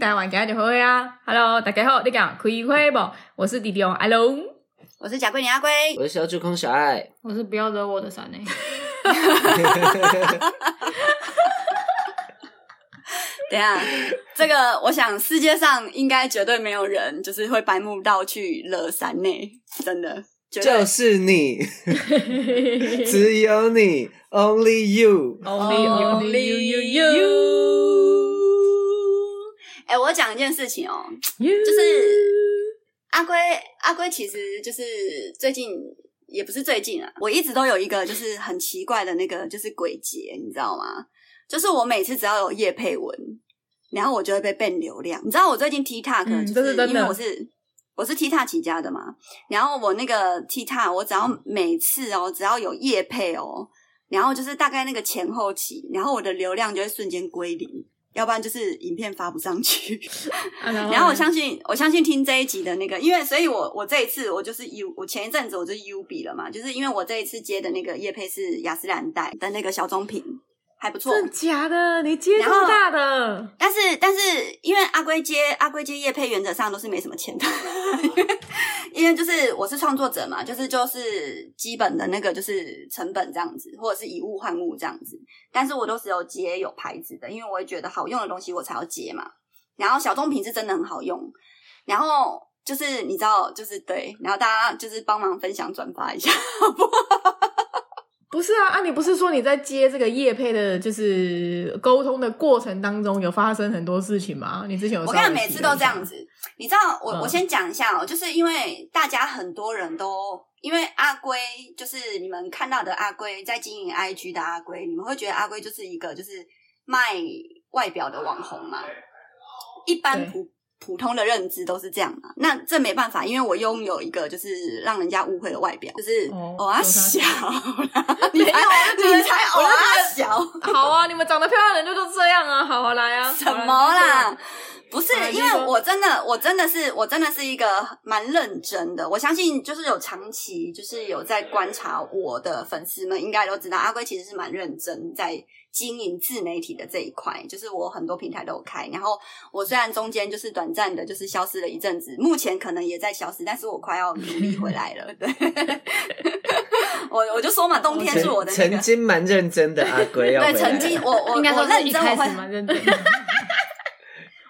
台湾家的会啊！Hello，大家好，你讲开会不？我是弟弟王阿龙，我是贾桂林阿龟，我是小主空小爱，我是不要惹我的山馁。等一下，这个我想世界上应该绝对没有人就是会白目到去惹山馁，真的，就是你，只有你，Only you，Only Only you you。哎，我讲一件事情哦，就是阿龟，阿龟其实就是最近也不是最近啊，我一直都有一个就是很奇怪的那个就是鬼节，你知道吗？就是我每次只要有业配文，然后我就会被变流量。你知道我最近 TikTok 就是因为我是我是 TikTok 起家的嘛，然后我那个 TikTok 我只要每次哦只要有叶配哦，然后就是大概那个前后期，然后我的流量就会瞬间归零，要不然就是影片发不上去。然后我相信我相信听这一集的那个，因为所以我我这一次我就是 U，我前一阵子我就是 U 比了嘛，就是因为我这一次接的那个叶配是雅诗兰黛的那个小棕瓶。还不错，真假的？你接这么大的？但是但是，因为阿龟接阿龟接叶配，原则上都是没什么钱的，因 为就是我是创作者嘛，就是就是基本的那个就是成本这样子，或者是以物换物这样子。但是我都是有接有牌子的，因为我会觉得好用的东西我才要接嘛。然后小棕瓶是真的很好用，然后就是你知道，就是对，然后大家就是帮忙分享转发一下，好不好？不是啊，啊，你不是说你在接这个业配的，就是沟通的过程当中有发生很多事情吗？你之前有我跟你每次都这样子，你知道，我、嗯、我先讲一下哦，就是因为大家很多人都因为阿龟，就是你们看到的阿龟在经营 IG 的阿龟，你们会觉得阿龟就是一个就是卖外表的网红嘛，一般普。普通的认知都是这样嘛？那这没办法，因为我拥有一个就是让人家误会的外表，就是我 啊小，你才你才我啊小，好啊，你们长得漂亮的人就都这样啊，好啊，来啊，什么啦？不是，因为我真的，我真的是，我真的是一个蛮认真的。我相信，就是有长期，就是有在观察我的粉丝们，应该都知道，阿龟其实是蛮认真在经营自媒体的这一块。就是我很多平台都有开，然后我虽然中间就是短暂的，就是消失了一阵子，目前可能也在消失，但是我快要努力回来了。对，我我就说嘛，冬天是我的、那个、曾经蛮认真的阿龟，对，曾经我我应该说是认真，我会蛮认真的。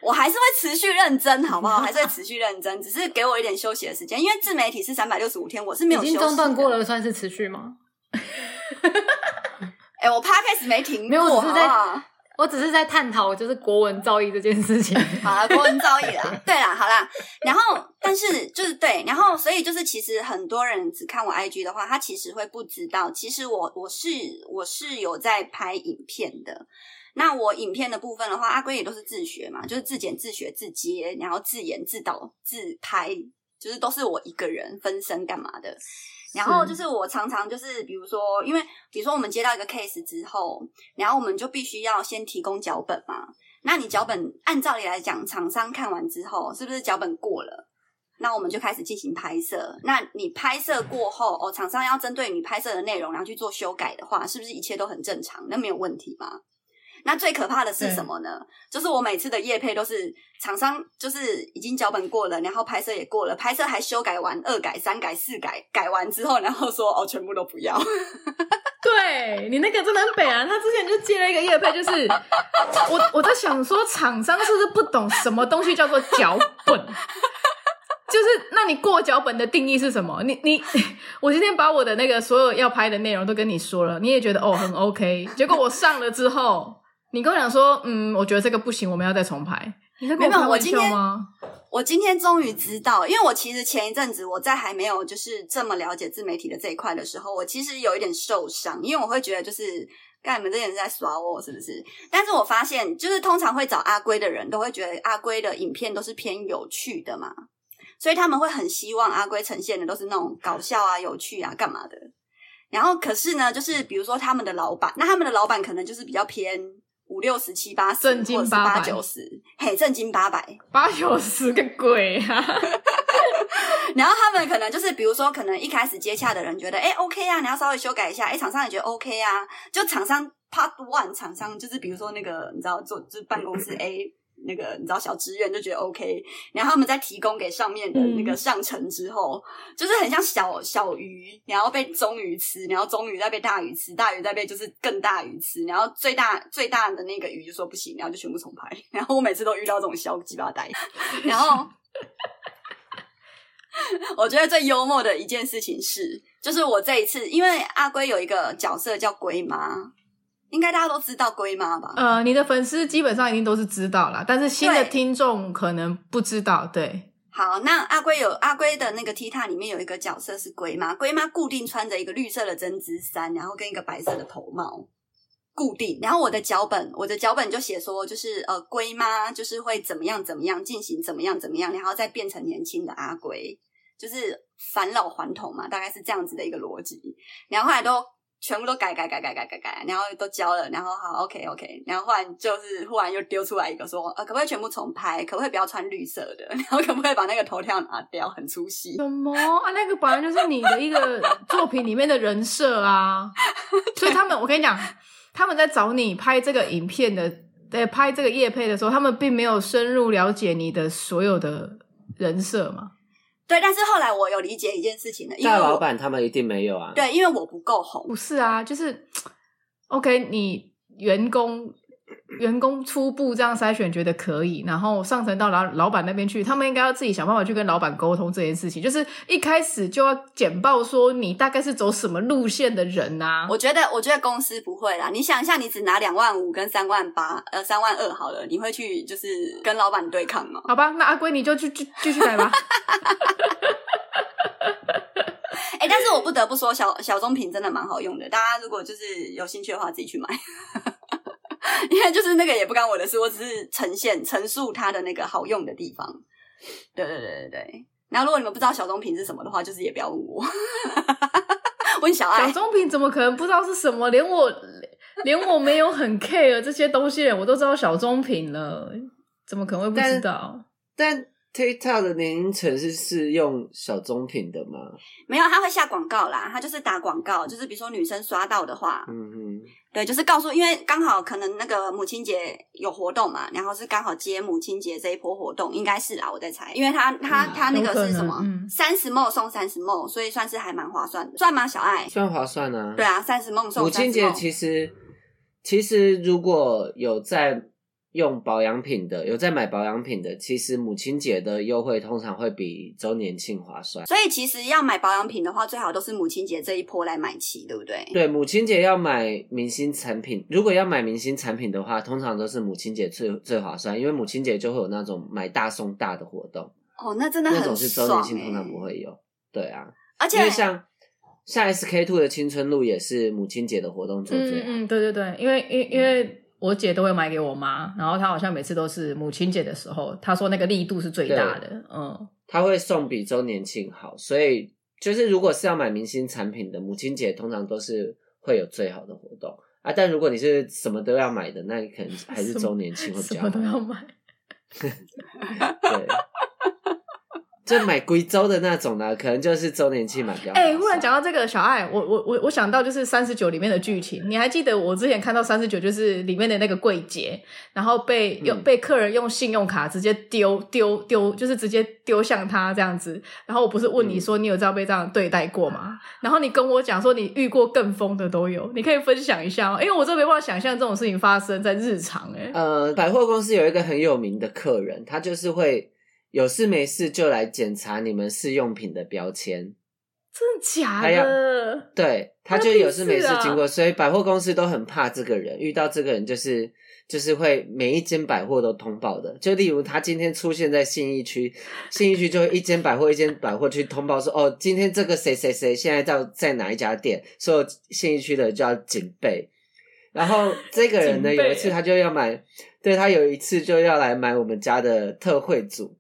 我还是会持续认真，好不好？还是会持续认真，只是给我一点休息的时间。因为自媒体是三百六十五天，我是没有休息。已经中断过了，算是持续吗？哎、欸，我 Podcast 没停过，没有，我只是在，好好我只是在探讨就是国文造诣这件事情。好了，国文造诣啦，对啦，好啦。然后，但是就是对，然后所以就是，其实很多人只看我 IG 的话，他其实会不知道，其实我我是我是有在拍影片的。那我影片的部分的话，阿龟也都是自学嘛，就是自剪、自学、自接，然后自演、自导、自拍，就是都是我一个人分身干嘛的。然后就是我常常就是，比如说，因为比如说我们接到一个 case 之后，然后我们就必须要先提供脚本嘛。那你脚本按照理来讲，厂商看完之后，是不是脚本过了？那我们就开始进行拍摄。那你拍摄过后，哦，厂商要针对你拍摄的内容，然后去做修改的话，是不是一切都很正常？那没有问题吗？那最可怕的是什么呢？就是我每次的夜配都是厂商，就是已经脚本过了，然后拍摄也过了，拍摄还修改完，二改、三改、四改，改完之后，然后说哦，全部都不要。对，你那个真的很北啊！他之前就接了一个夜配，就是我我在想说，厂商是不是不懂什么东西叫做脚本？就是那你过脚本的定义是什么？你你我今天把我的那个所有要拍的内容都跟你说了，你也觉得哦很 OK，结果我上了之后。你跟我讲说，嗯，我觉得这个不行，我们要再重排。你在跟我开玩笑吗？我今天终于知道，因为我其实前一阵子我在还没有就是这么了解自媒体的这一块的时候，我其实有一点受伤，因为我会觉得就是，干你们这些人在耍我，是不是？但是我发现，就是通常会找阿龟的人都会觉得阿龟的影片都是偏有趣的嘛，所以他们会很希望阿龟呈现的都是那种搞笑啊、有趣啊、干嘛的。然后可是呢，就是比如说他们的老板，那他们的老板可能就是比较偏。五六十七八十，正经八九十，嘿，正经八百八九十个鬼啊！然后他们可能就是，比如说，可能一开始接洽的人觉得，哎，OK 啊，你要稍微修改一下，哎，厂商也觉得 OK 啊。就厂商 Part One，厂商就是比如说那个，你知道，做就是办公室 A，那个你知道小职员就觉得 OK，然后他们再提供给上面的那个上层之后，嗯、就是很像小小鱼，然后被中鱼吃，然后中鱼再被大鱼吃，大鱼再被就是更大鱼吃，然后最大最大的那个鱼就说不行，然后就全部重拍。然后我每次都遇到这种小鸡巴呆，然后 我觉得最幽默的一件事情是，就是我这一次因为阿龟有一个角色叫龟妈。应该大家都知道龟妈吧？呃，你的粉丝基本上一定都是知道啦，但是新的听众可能不知道。对，对好，那阿龟有阿龟的那个 T 塔里面有一个角色是龟妈，龟妈固定穿着一个绿色的针织衫，然后跟一个白色的头帽，固定。然后我的脚本，我的脚本就写说，就是呃，龟妈就是会怎么样怎么样进行怎么样怎么样，然后再变成年轻的阿龟，就是返老还童嘛，大概是这样子的一个逻辑。然后后来都。全部都改改改改改改改，然后都交了，然后好 OK OK，然后忽然就是忽然又丢出来一个说，呃，可不可以全部重拍？可不可以不要穿绿色的？然后可不可以把那个头套拿掉？很出戏。什么啊？那个本来就是你的一个作品里面的人设啊，所以他们，我跟你讲，他们在找你拍这个影片的，在拍这个夜配的时候，他们并没有深入了解你的所有的人设嘛。对，但是后来我有理解一件事情了，因为大老板他们一定没有啊。对，因为我不够红。不是啊，就是，OK，你员工员工初步这样筛选觉得可以，然后上层到老老板那边去，他们应该要自己想办法去跟老板沟通这件事情。就是一开始就要简报说你大概是走什么路线的人啊。我觉得，我觉得公司不会啦。你想一下，你只拿两万五跟三万八，呃，三万二好了，你会去就是跟老板对抗吗？好吧，那阿龟你就去继继续来吧。哎、欸，但是我不得不说，小小棕瓶真的蛮好用的。大家如果就是有兴趣的话，自己去买。因为就是那个也不干我的事，我只是呈现陈述它的那个好用的地方。对对对对对。然后如果你们不知道小棕瓶是什么的话，就是也不要问我。问小爱，小棕瓶怎么可能不知道是什么？连我连我没有很 care 这些东西，我都知道小棕瓶了，怎么可能会不知道？但。但 TikTok 的年龄层是适用小棕瓶的吗？没有，他会下广告啦。他就是打广告，就是比如说女生刷到的话，嗯嗯，对，就是告诉，因为刚好可能那个母亲节有活动嘛，然后是刚好接母亲节这一波活动，应该是啦，我在猜，因为他他他那个是什么？三十 ml 送三十 ml，所以算是还蛮划算的，算吗？小爱算划算啊。对啊，三十 ml 送三十 ml。母亲节其实其实如果有在。用保养品的，有在买保养品的，其实母亲节的优惠通常会比周年庆划算。所以其实要买保养品的话，最好都是母亲节这一波来买齐，对不对？对，母亲节要买明星产品，如果要买明星产品的话，通常都是母亲节最最划算，因为母亲节就会有那种买大送大的活动。哦，那真的很爽。那种是周年庆通常不会有。对啊，而且因为像像 SK two 的青春露也是母亲节的活动做最好。嗯，嗯，对对对，因为因因为。我姐都会买给我妈，然后她好像每次都是母亲节的时候，她说那个力度是最大的，嗯，她会送比周年庆好，所以就是如果是要买明星产品的，母亲节通常都是会有最好的活动啊。但如果你是什么都要买的，那你可能还是周年庆会比较好。什么都要买，对。就买贵州的那种呢，可能就是周年庆买比较。哎、欸，忽然讲到这个小爱，我我我我想到就是三十九里面的剧情，你还记得我之前看到三十九就是里面的那个柜姐，然后被用、嗯、被客人用信用卡直接丢丢丢，就是直接丢向他这样子。然后我不是问你说你有这样被这样对待过吗？嗯、然后你跟我讲说你遇过更疯的都有，你可以分享一下哦？因为我真没办法想象这种事情发生在日常、欸。哎，呃，百货公司有一个很有名的客人，他就是会。有事没事就来检查你们试用品的标签，真的假的？对，他就有事没事经过，所以百货公司都很怕这个人。遇到这个人，就是就是会每一间百货都通报的。就例如他今天出现在信义区，信义区就会一间百货一间百货去通报说：“哦，今天这个谁谁谁现在在在哪一家店？”所有信义区的就要警备。然后这个人呢，有一次他就要买，对，他有一次就要来买我们家的特惠组。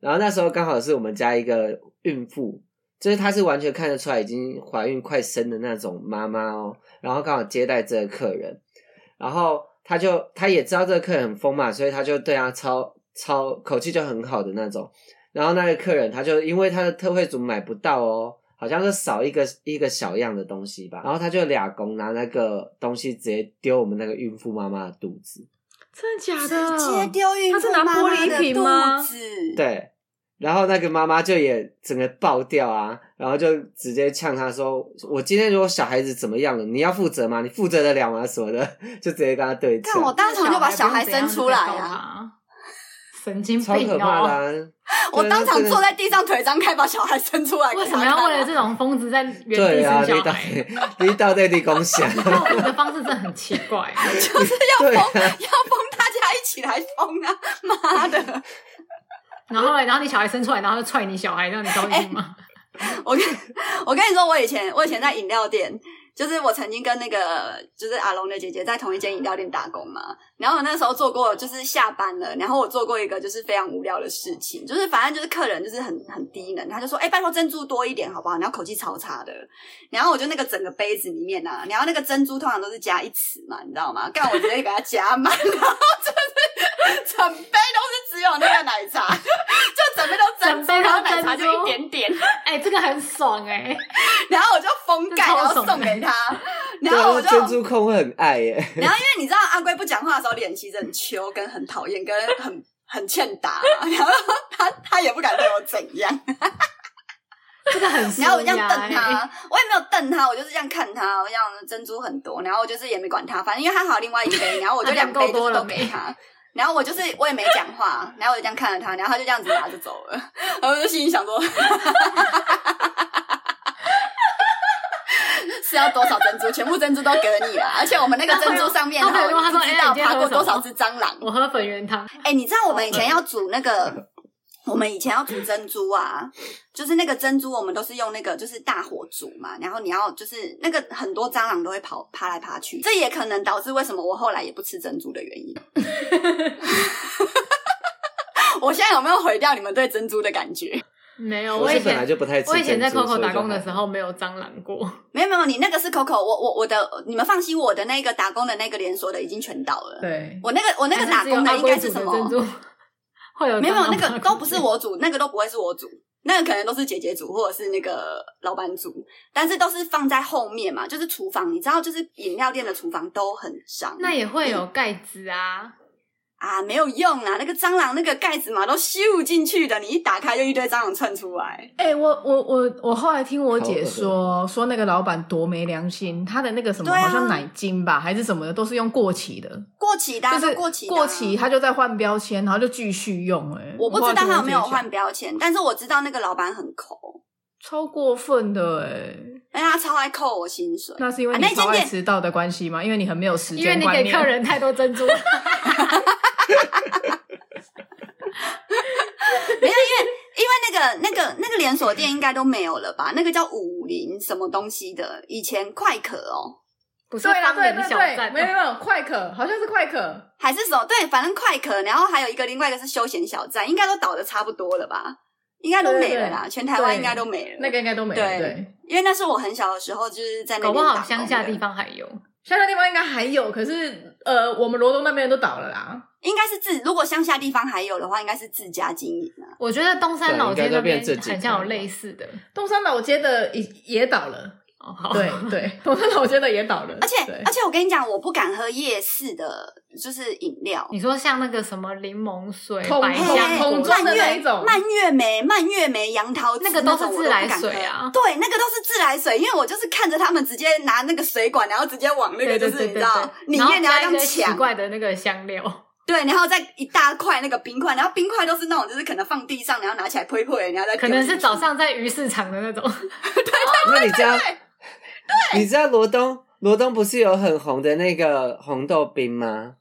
然后那时候刚好是我们家一个孕妇，就是她是完全看得出来已经怀孕快生的那种妈妈哦。然后刚好接待这个客人，然后他就他也知道这个客人很疯嘛，所以他就对他超超口气就很好的那种。然后那个客人他就因为他的特惠组买不到哦，好像是少一个一个小样的东西吧，然后他就俩工拿那个东西直接丢我们那个孕妇妈妈的肚子。真的假的？直接丢孕妇他是拿玻璃瓶吗妈妈的肚子？对，然后那个妈妈就也整个爆掉啊，然后就直接呛他说：“我今天如果小孩子怎么样了，你要负责吗？你负责得了吗？什么的，就直接跟他对看我，当场就把小孩生出来啊！啊！神经超可病怕！啊。我当场坐在在地上，腿张开，把小孩生出来。为什么要为了这种疯子在原地对啊，生小孩？你到在地共享，报复的方式真的很奇怪。就是要疯，要疯，一起来疯啊！妈的！然后嘞，然后你小孩生出来，然后就踹你小孩，让你高兴吗？我跟我跟你说，我以前我以前在饮料店。就是我曾经跟那个就是阿龙的姐姐在同一间饮料店打工嘛，然后我那时候做过，就是下班了，然后我做过一个就是非常无聊的事情，就是反正就是客人就是很很低能，他就说，哎、拜托珍珠多一点好不好？然后口气超差的，然后我就那个整个杯子里面啊，然后那个珍珠通常都是加一匙嘛，你知道吗？干我直接给他加满，然后就是 整杯都是只有那个奶茶，就整杯都珍珠，然后奶茶就一点点，哎、欸，这个很爽哎、欸，然后我就封盖，然后送给他。然后我就珍珠控会很爱耶。然后因为你知道阿龟不讲话的时候脸其实很秋，跟很讨厌，跟很很欠打。然后他他也不敢对我怎样。这个很、欸。然后我这样瞪他，我也没有瞪他，我就是这样看他。我这样珍珠很多，然后我就是也没管他，反正因为他还有另外一杯，然后我就两杯都都给他。然后我就是我也没讲话，然后我就这样看着他，然后他就这样子拿着走了。然后我就心里想说。是要多少珍珠？全部珍珠都给你了，而且我们那个珍珠上面哈，不知道爬过多少只蟑螂。我喝粉圆汤。哎、欸，你知道我们以前要煮那个，我们以前要煮珍珠啊，就是那个珍珠，我们都是用那个就是大火煮嘛，然后你要就是那个很多蟑螂都会跑爬来爬去，这也可能导致为什么我后来也不吃珍珠的原因。我现在有没有毁掉你们对珍珠的感觉？没有，我以前本来就不太吃。我以前在 Coco 打工的时候没有蟑螂过。没有没有，你那个是 Coco，我我我的，你们放心，我的那个打工的那个连锁的已经全倒了。对，我那个我那个打工的应该是什么？珍珠会有？没有没有，那个都不是我煮，那个都不会是我煮，那个可能都是姐姐煮或者是那个老板煮，但是都是放在后面嘛，就是厨房，你知道，就是饮料店的厨房都很脏。那也会有盖子啊。嗯啊，没有用啊！那个蟑螂那个盖子嘛，都咻进去的，你一打开就一堆蟑螂窜出来。哎、欸，我我我我后来听我姐说，说那个老板多没良心，他的那个什么、啊、好像奶精吧，还是什么的，都是用过期的，过期的、啊，就是过期的、啊，过期，他就在换标签，然后就继续用、欸。哎，我不知道他有没有换标签，但是我知道那个老板很抠，超过分的哎、欸。哎，他超爱扣我薪水，那是因为你超爱迟到的关系吗？因为你很没有时间，因为你给 客人太多珍珠。没有，因为因为那个那个那个连锁店应该都没有了吧？那个叫五菱什么东西的，以前快可哦，不是芳林小站，没有没有快可，好像是快可还是什么？对，反正快可，然后还有一个另外一个是休闲小站，应该都倒的差不多了吧？应该都没了啦，对对对，全台湾应该都没了，那个应该都没了。对，对，因为那是我很小的时候就是在那边，搞不好乡下地方还有。乡下地方应该还有，可是呃，我们罗东那边都倒了啦。应该是自，如果乡下地方还有的话，应该是自家经营啊。我觉得东山老街那边很像有类似的，东山老街的也也倒了。哦，好，对 对，东山老街的也倒了。而且而且，我跟你讲，我不敢喝夜市的，就是饮料。你说像那个什么柠檬水、桶百香桶装的那一种，蔓越莓、蔓越莓、杨桃，那个都是自来水啊。对，那个都是自来水，因为我就是看着他们直接拿那个水管，然后直接往那个就是你知道里面，然后这样抢奇怪的那个香料。对，然后再一大块那个冰块，然后冰块都是那种就是可能放地上，然后拿起来呸呸，然后再可能是早上在鱼市场的那种。对对对对对。对，你知道罗东罗东不是有很红的那个红豆冰吗？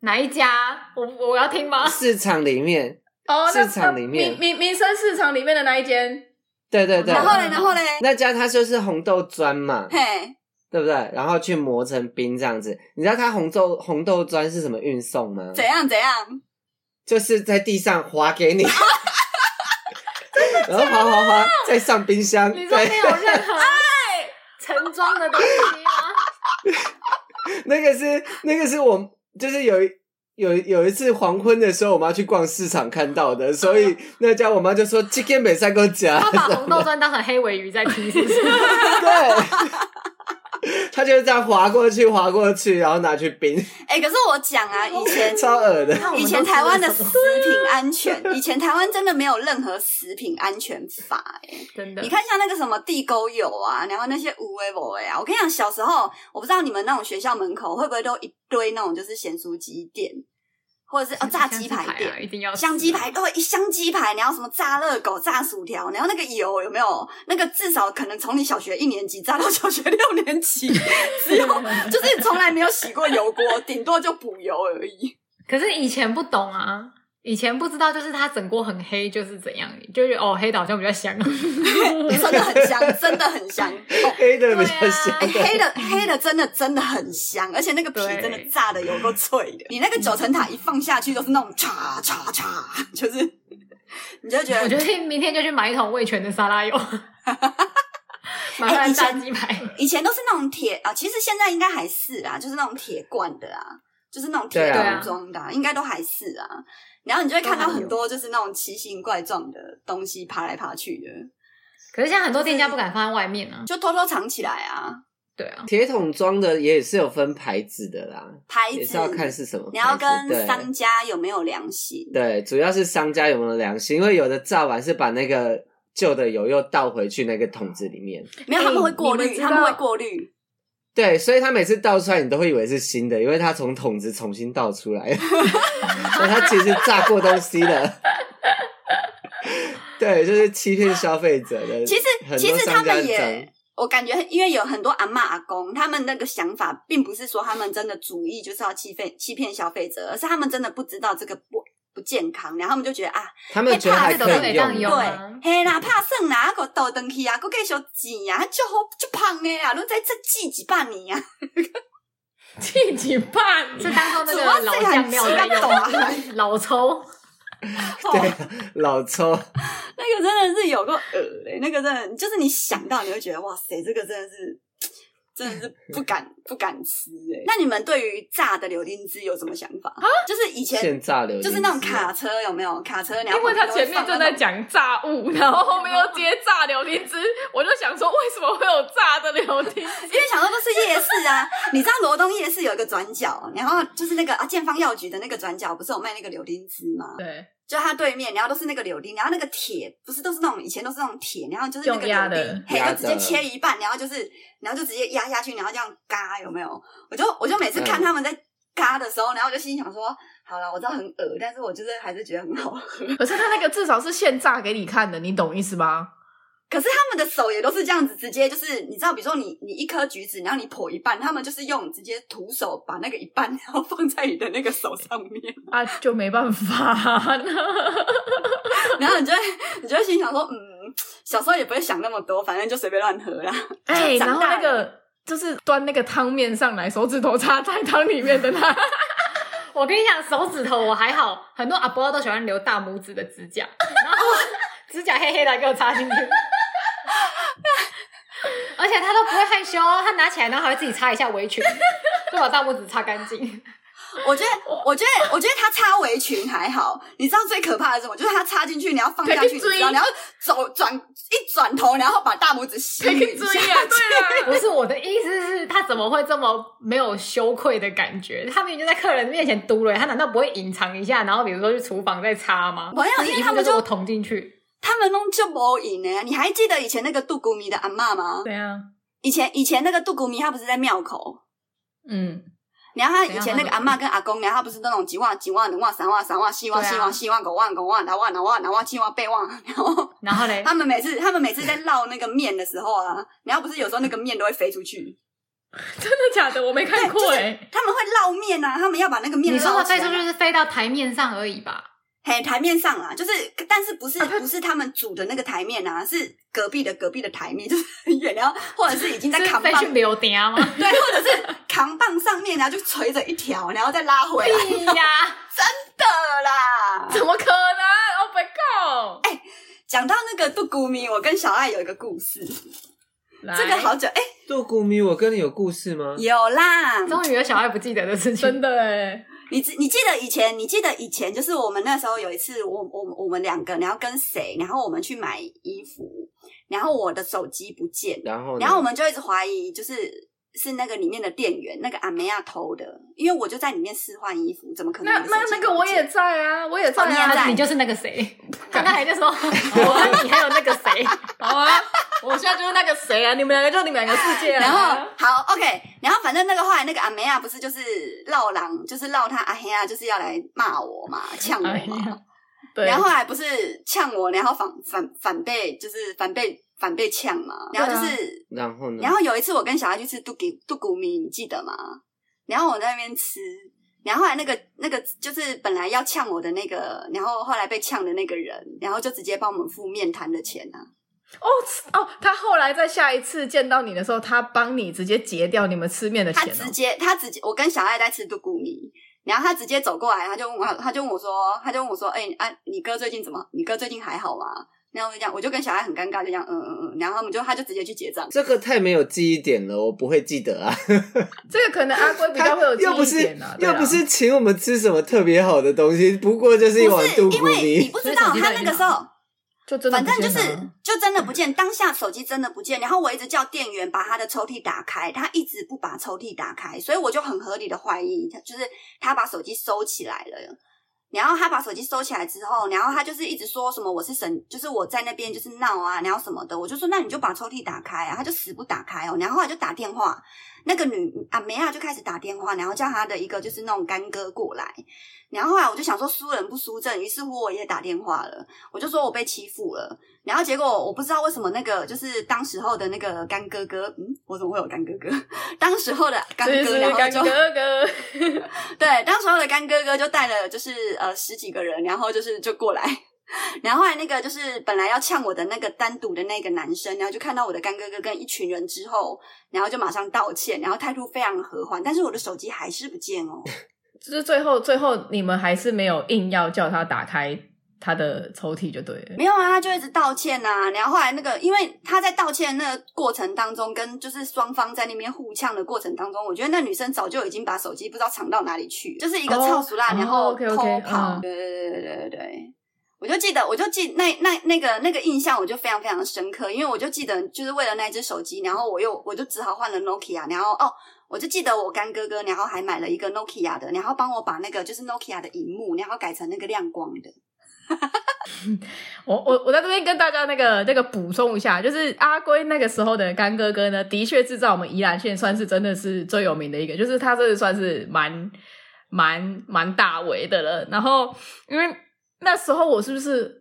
哪一家？我我要听吗？市场里面哦，市场里面民民民生市场里面的那一间。对对对。然后呢？然后呢？那家它就是红豆砖嘛，嘿，对不对？然后去磨成冰这样子。你知道它红豆红豆砖是什么运送吗？怎样怎样？就是在地上划给你，然后滑滑滑，再上冰箱。你说没有任何。盛装的东西吗？那个是那个是我就是有有有一次黄昏的时候，我妈去逛市场看到的，所以那家我妈就说今天没三个夹。她把红豆砖当成黑尾鱼在踢，是不是？对。他就是这样滑过去，滑过去，然后拿去冰。哎、欸，可是我讲啊，以前超恶的。以前台湾的食品安全，以前台湾真的没有任何食品安全法、欸，哎，真的。你看像那个什么地沟油啊，然后那些无为不为啊，我跟你讲，小时候我不知道你们那种学校门口会不会都一堆那种就是咸酥鸡店。或者是哦，炸鸡排店，啊、一定要香鸡排，哦，一香鸡排，然后什么炸热狗、炸薯条，然后那个油有没有？那个至少可能从你小学一年级炸到小学六年级，只有就是从来没有洗过油锅，顶多就补油而已。可是以前不懂啊。以前不知道，就是它整锅很黑，就是怎样，就是哦，黑的好像比较香，真的很香，真的很香，哦、黑的比较香，啊欸、黑的黑的真的真的很香，而且那个皮真的炸的有够脆的，你那个九层塔一放下去都是那种嚓嚓嚓，就是你就觉得，我觉得明天就去买一桶味全的沙拉油，买炸鸡排、欸，以前都是那种铁啊，其实现在应该还是啊，就是那种铁罐的啊，就是那种铁桶装的、啊，应该都还是啊。然后你就会看到很多就是那种奇形怪状的东西爬来爬去的，可是现在很多店家不敢放在外面啊，就偷偷藏起来啊。对啊，铁桶装的也是有分牌子的啦，牌子也是要看是什么牌子。你要跟商家有没有良心？对，主要是商家有没有良心，因为有的炸完是把那个旧的油又倒回去那个桶子里面，没有，他们会过滤，欸、他们会过滤。对，所以他每次倒出来，你都会以为是新的，因为他从桶子重新倒出来，所以他其实炸过东西的。对，就是欺骗消费者的。其实，其实他们也，我感觉，因为有很多阿妈阿公，他们那个想法，并不是说他们真的主意就是要欺骗欺骗消费者，而是他们真的不知道这个不。不健康，然后他们就觉得啊，他们觉得还可以用，用对，嘿啦，怕剩啦，个倒登去啊，个继续挤啊，就好就胖的啊，都在这挤几百年啊，挤几百，是当做那个老酱料在用啊，老抽，对，老抽，那个真的是有个恶嘞，那个真的就是你想到你会觉得哇塞，这个真的是。真的是不敢不敢吃哎、欸！那你们对于炸的柳丁汁有什么想法？啊，就是以前现炸柳就是那种卡车有没有卡车？因为他前面正在讲炸物，然后后面又接炸柳丁汁，我就想说为什么会有炸的柳丁？因为想说都是夜市啊！你知道罗东夜市有一个转角，然后就是那个啊建方药局的那个转角，不是有卖那个柳丁汁吗？对。就它对面，然后都是那个柳丁，然后那个铁不是都是那种以前都是那种铁，然后就是那个柳丁，嘿，就直接切一半，然后就是，然后就直接压下去，然后这样嘎，有没有？我就我就每次看他们在嘎的时候，然后我就心想说，好了，我知道很恶，但是我就是还是觉得很好喝。可是他那个至少是现榨给你看的，你懂意思吗？可是他们的手也都是这样子，直接就是你知道，比如说你你一颗橘子，然后你剖一半，他们就是用直接徒手把那个一半，然后放在你的那个手上面 啊，就没办法。然后你就会你就会心想说，嗯，小时候也不会想那么多，反正就随便乱喝啦。哎、欸，然后那个就是端那个汤面上来，手指头插在汤里面的他。我跟你讲，手指头我还好，很多阿伯都喜欢留大拇指的指甲，然后指甲黑黑的给我插进去。而且他都不会害羞，他拿起来然后还会自己擦一下围裙，就把大拇指擦干净。我觉得，我觉得，我觉得他擦围裙还好。你知道最可怕的是什么？就是他插进去，你要放下去，然后你要走转一转头，然后把大拇指吸下去。对了，不是我的意思是，他怎么会这么没有羞愧的感觉？他明明就在客人面前嘟了，他难道不会隐藏一下？然后比如说去厨房再擦吗？没有，因为他们就捅进去。他们弄就无瘾呢。你还记得以前那个杜古米的阿嬷吗？对啊，以前以前那个杜古米，他不是在庙口？嗯，然后他以前那个阿嬷跟阿公，然后他不是那种几万几万两万三万三万四万四万四万五万五万六万六万六万七万八万，然后然后嘞，他们每次他们每次在烙那个面的时候啊，然后不是有时候那个面都会飞出去，真的假的？我没看过哎、就是。他们会烙面啊，他们要把那个面，你说的飞出去是飞到台面上而已吧？嘿，台面上啊，就是，但是不是不是他们煮的那个台面啊，是隔壁的隔壁的台面，就是很远，然后或者是已经在扛棒去留点吗？对，或者是扛棒上面然后就垂着一条，然后再拉回来。呀，真的啦？怎么可能？Oh my god！哎，讲到那个杜古米，我跟小爱有一个故事。这个好久哎，杜古米，我跟你有故事吗？有啦，终于有小爱不记得的事情，真的哎。你记你记得以前？你记得以前就是我们那时候有一次我，我我我们两个，然后跟谁？然后我们去买衣服，然后我的手机不见，然后然后我们就一直怀疑，就是是那个里面的店员，那个阿梅亚偷的，因为我就在里面试换衣服，怎么可能？那那那个我也在啊，我也在啊，哦、你也在，你就是那个谁？刚刚还在说，我你还有那个谁？好啊，我现在就是那个谁啊？你们两个就你们两个世界啊。然后好，OK，然后反正那个后来那个阿梅亚不是就是绕狼，就是绕他阿黑亚，就是要来骂我嘛，呛我嘛。然后后来不是呛我，然后反反反被就是反被。反被呛嘛，然后就是，然后呢？然后有一次我跟小孩去吃杜古杜古米，你记得吗？然后我在那边吃，然后后来那个那个就是本来要呛我的那个，然后后来被呛的那个人，然后就直接帮我们付面谈的钱啊。哦哦，他后来在下一次见到你的时候，他帮你直接结掉你们吃面的钱。哦，他直接他直接，我跟小爱在吃杜古米，然后他直接走过来，他就问我，他就问我说，他就问我说，哎、欸、啊，你哥最近怎么？你哥最近还好吗？然后我就讲，我就跟小孩很尴尬，就这样，嗯嗯嗯，然后他们就他就直接去结账。这个太没有记忆点了，我不会记得啊。这个可能阿龟比较会有记忆点啊，又不是请我们吃什么特别好的东西，不过就是一碗杜古米。因为你不知道他那个时候就真的，反正就是就真的不见，当下手机真的不见。然后我一直叫店员把他的抽屉打开，他一直不把抽屉打开，所以我就很合理的怀疑，就是他把手机收起来了。然后他把手机收起来之后，然后他就是一直说什么我是神，就是我在那边就是闹啊，然后什么的，我就说那你就把抽屉打开啊，他就死不打开哦，然后后来就打电话，那个女阿梅亚就开始打电话，然后叫他的一个就是那种干哥过来。然后后来我就想说输人不输阵，于是乎我也打电话了，我就说我被欺负了。然后结果我不知道为什么那个就是当时候的那个干哥哥，嗯，我怎么会有干哥哥？当时候的干哥哥，干哥哥，对，当时候的干哥哥就带了就是呃十几个人，然后就是就过来。然后后来那个就是本来要呛我的那个单独的那个男生，然后就看到我的干哥哥跟一群人之后，然后就马上道歉，然后态度非常和缓，但是我的手机还是不见哦。就是最后，最后你们还是没有硬要叫他打开他的抽屉就对了。没有啊，他就一直道歉呐、啊。然后后来那个，因为他在道歉那个过程当中，跟就是双方在那边互呛的过程当中，我觉得那女生早就已经把手机不知道藏到哪里去，就是一个臭俗辣，然后偷跑。对对对对对对，我就记得，我就记那那那个那个印象，我就非常非常深刻，因为我就记得，就是为了那只手机，然后我又我就只好换了 Nokia，然后哦。我就记得我干哥哥，然后还买了一个 Nokia 的，然后帮我把那个就是 Nokia 的荧幕，然后改成那个亮光的。哈 哈我我我在这边跟大家那个那个补充一下，就是阿龟那个时候的干哥哥呢，的确制造我们宜兰县算是真的是最有名的一个，就是他真的算是蛮蛮蛮大为的了。然后因为那时候我是不是？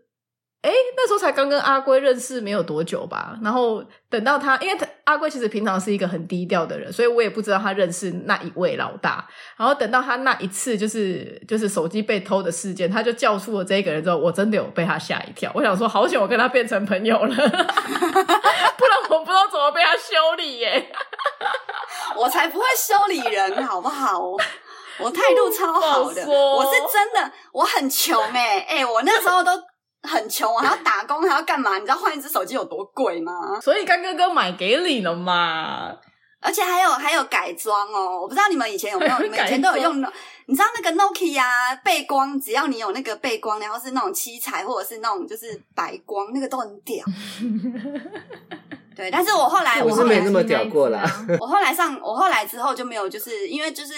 哎，那时候才刚跟阿龟认识没有多久吧，然后等到他，因为他阿龟其实平常是一个很低调的人，所以我也不知道他认识那一位老大。然后等到他那一次就是就是手机被偷的事件，他就叫出了这个人之后，我真的有被他吓一跳。我想说，好险我跟他变成朋友了，不然我不知道怎么被他修理耶。我才不会修理人，好不好？我态度超好的，我是真的，我很穷哎哎，我那时候都。很穷，还要打工，还要干嘛？你知道换一只手机有多贵吗？所以干哥哥买给你了嘛，而且还有还有改装哦。我不知道你们以前有没有，你们以前都有用。你知道那个 Nokia 啊，背光，只要你有那个背光，然后是那种七彩或者是那种就是白光，那个都很屌。对，但是我后来我是没那么屌过啦。我后来上，我后来之后就没有，就是因为就是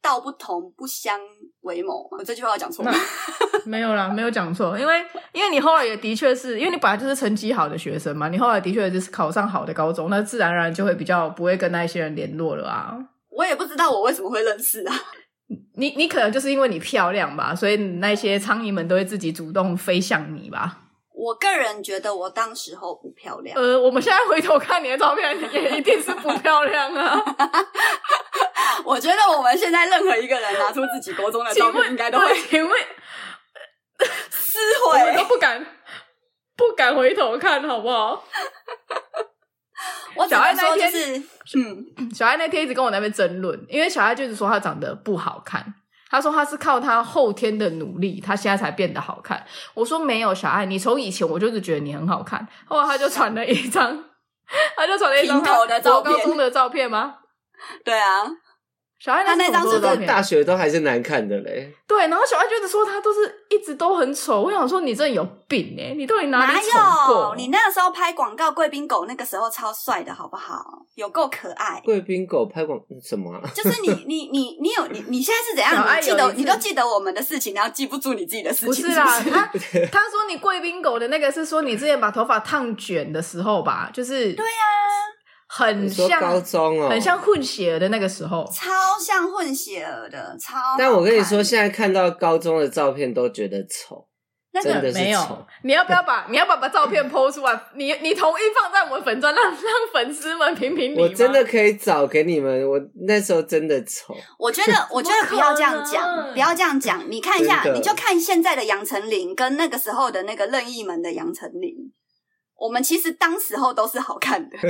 道不同不相为谋。我这句话讲错了。没有啦，没有讲错，因为因为你后来也的确是因为你本来就是成绩好的学生嘛，你后来的确就是考上好的高中，那自然而然就会比较不会跟那些人联络了啊。我也不知道我为什么会认识啊，你你可能就是因为你漂亮吧，所以那些苍蝇们都会自己主动飞向你吧。我个人觉得我当时候不漂亮。呃，我们现在回头看你的照片，也一定是不漂亮啊。我觉得我们现在任何一个人拿出自己高中的照片，应该都会请问。撕毁，我都不敢，不敢回头看，好不好？我小爱那天是，嗯，小爱那天一直跟我那边争论，因为小爱就是说她长得不好看，他说他是靠他后天的努力，他现在才变得好看。我说没有，小爱，你从以前我就是觉得你很好看。后来他就传了一张，他就传了一张 他国高中的照片吗？对啊。小爱他那张是是什么时候的照片大学都还是难看的嘞。对，然后小爱觉得说他都是一直都很丑，我想说你真的有病哎、欸，你到底哪里哪丑过有？？你那个时候拍广告贵宾狗，那个时候超帅的好不好？有够可爱。贵宾狗拍广什么啊？就是你你你你有你你现在是怎样？你记得你都记得我们的事情，然后记不住你自己的事情？不是啦，是不是他他说你贵宾狗的那个是说你之前把头发烫卷的时候吧，就是对呀、很像高中哦，很像混血儿的那个时候。超像混血儿的，超。但我跟你说，现在看到高中的照片都觉得丑，那个真的是没有丑。，你要不要把你要不要把照片 PO 出来？你你同意放在我们粉专让 让粉丝们评评理？我真的可以找给你们，我那时候真的丑。我觉得，我觉得不要这样讲，不要这样讲。你看一下，你就看现在的杨丞琳跟那个时候的那个任意门的杨丞琳，我们其实当时候都是好看的。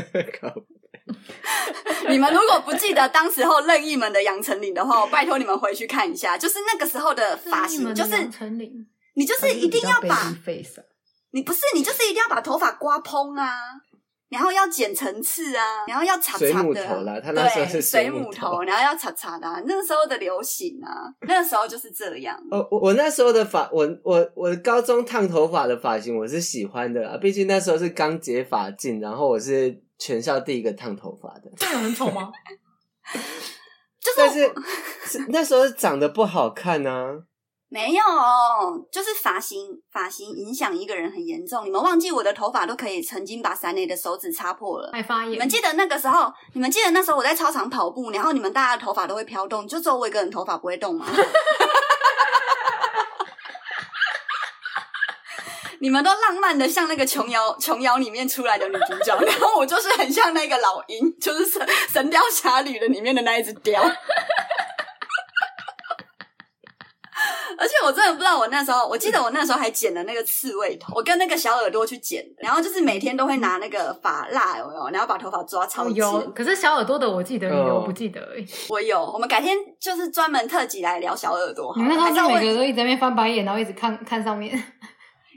你们如果不记得当时候任意门的杨丞琳的话，我拜托你们回去看一下，就是那个时候的发型，就是陈琳，你就是一定要把你不是你就是一定要把头发刮蓬啊。然后要剪层次啊，然后要擦擦的，水母头啦他那时候是对水水母头母头，然后要擦擦的、啊，那个时候的流行啊，那个时候就是这样。哦，我我那时候的发，我我我高中烫头发的发型我是喜欢的啊，毕竟那时候是刚解发禁，然后我是全校第一个烫头发的，这样很丑吗？就是但是是那时候是长得不好看啊。没有，就是发型发型影响一个人很严重。你们忘记我的头发都可以曾经把山馁的手指擦破了。爱发炎。你们记得那个时候？你们记得那时候我在操场跑步，然后你们大家的头发都会飘动，就只有我一个人头发不会动吗？你们都浪漫的像那个琼瑶琼瑶里面出来的女主角，然后我就是很像那个老鹰，就是神神雕侠侣的里面的那一只雕。而且我真的不知道，我那时候，我记得我那时候还剪了那个刺猬头，我跟那个小耳朵去剪，然后就是每天都会拿那个发蜡，有没有？然后把头发抓超哦紧。有，可是小耳朵的我记得有，我不记得哎。我有，我们改天就是专门特辑来聊小耳朵。你们那时候是我每个都一直在那边翻白眼，然后一直看 看上面。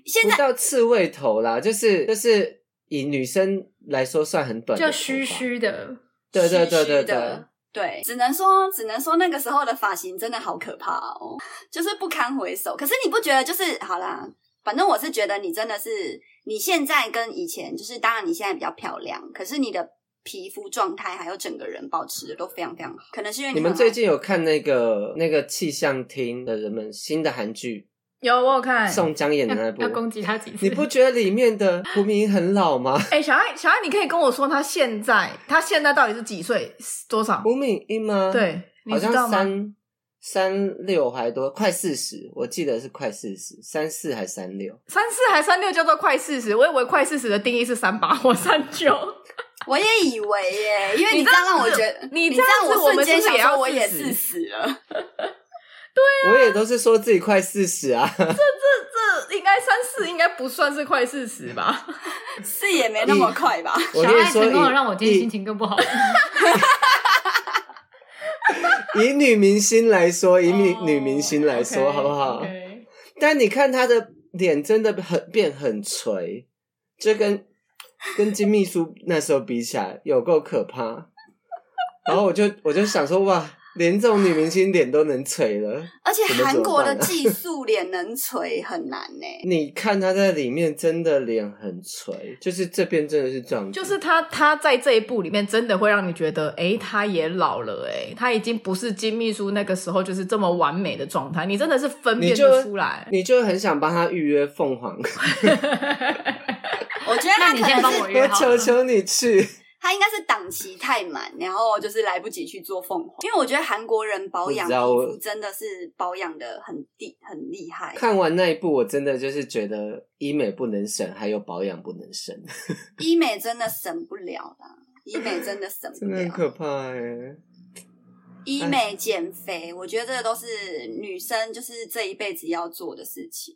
现在不到刺猬头啦，就是就是以女生来说算很短就虚虚的，对对对对对的。对，只能说，只能说那个时候的发型真的好可怕哦，就是不堪回首。可是你不觉得就是好啦？反正我是觉得你真的是，你现在跟以前，就是当然你现在比较漂亮，可是你的皮肤状态还有整个人保持的都非常非常好。可能是因为你们最近有看那个那个气象厅的人们新的韩剧有我有看。宋江演的那要要部？攻击他几次？你不觉得里面的胡明很老吗？哎、小爱，小爱，你可以跟我说他现在他现在到底是几岁？多少？胡敏英吗？，对，好像？三三六还多，快四十，我记得是快四十，三四还三六。三四还三六叫做快四十，我以为快四十的定义是三八或三九。我也以为耶，因为你你这样让我觉得，你你这样子我瞬间我们是不是也要想说我也四十了。我也都是说自己快四十啊。这这这应该三四应该不算是快四十吧？是也没那么快吧？我跟你说，小爱成功的让我今天心情更不好。以 以女明星来说，以女哦女明星来说好不好但你看她的脸真的很变很垂，就跟跟金秘书那时候比起来，有够可怕。然后我就我就想说，哇，连这种女明星脸都能垂了。而且韩国的技术脸能垂很难呢。你看她在里面真的脸很垂，就是这边真的是这样子，就是她她在这一部里面真的会让你觉得，哎，她也老了，哎，她已经不是金秘书那个时候就是这么完美的状态，你真的是分辨你就得出来。你就很想帮她预约凤凰，我觉得那你先帮我约好了。我求求你去。他应该是档期太满，然后就是来不及去做凤凰。因为我觉得韩国人保养皮肤真的是保养的很厉很厉害。看完那一部，我真的就是觉得医美不能省，还有保养不能省，医美真的省不了啦，医美真的省不真的。可怕哎。医美减肥，我觉得这个都是女生就是这一辈子要做的事情。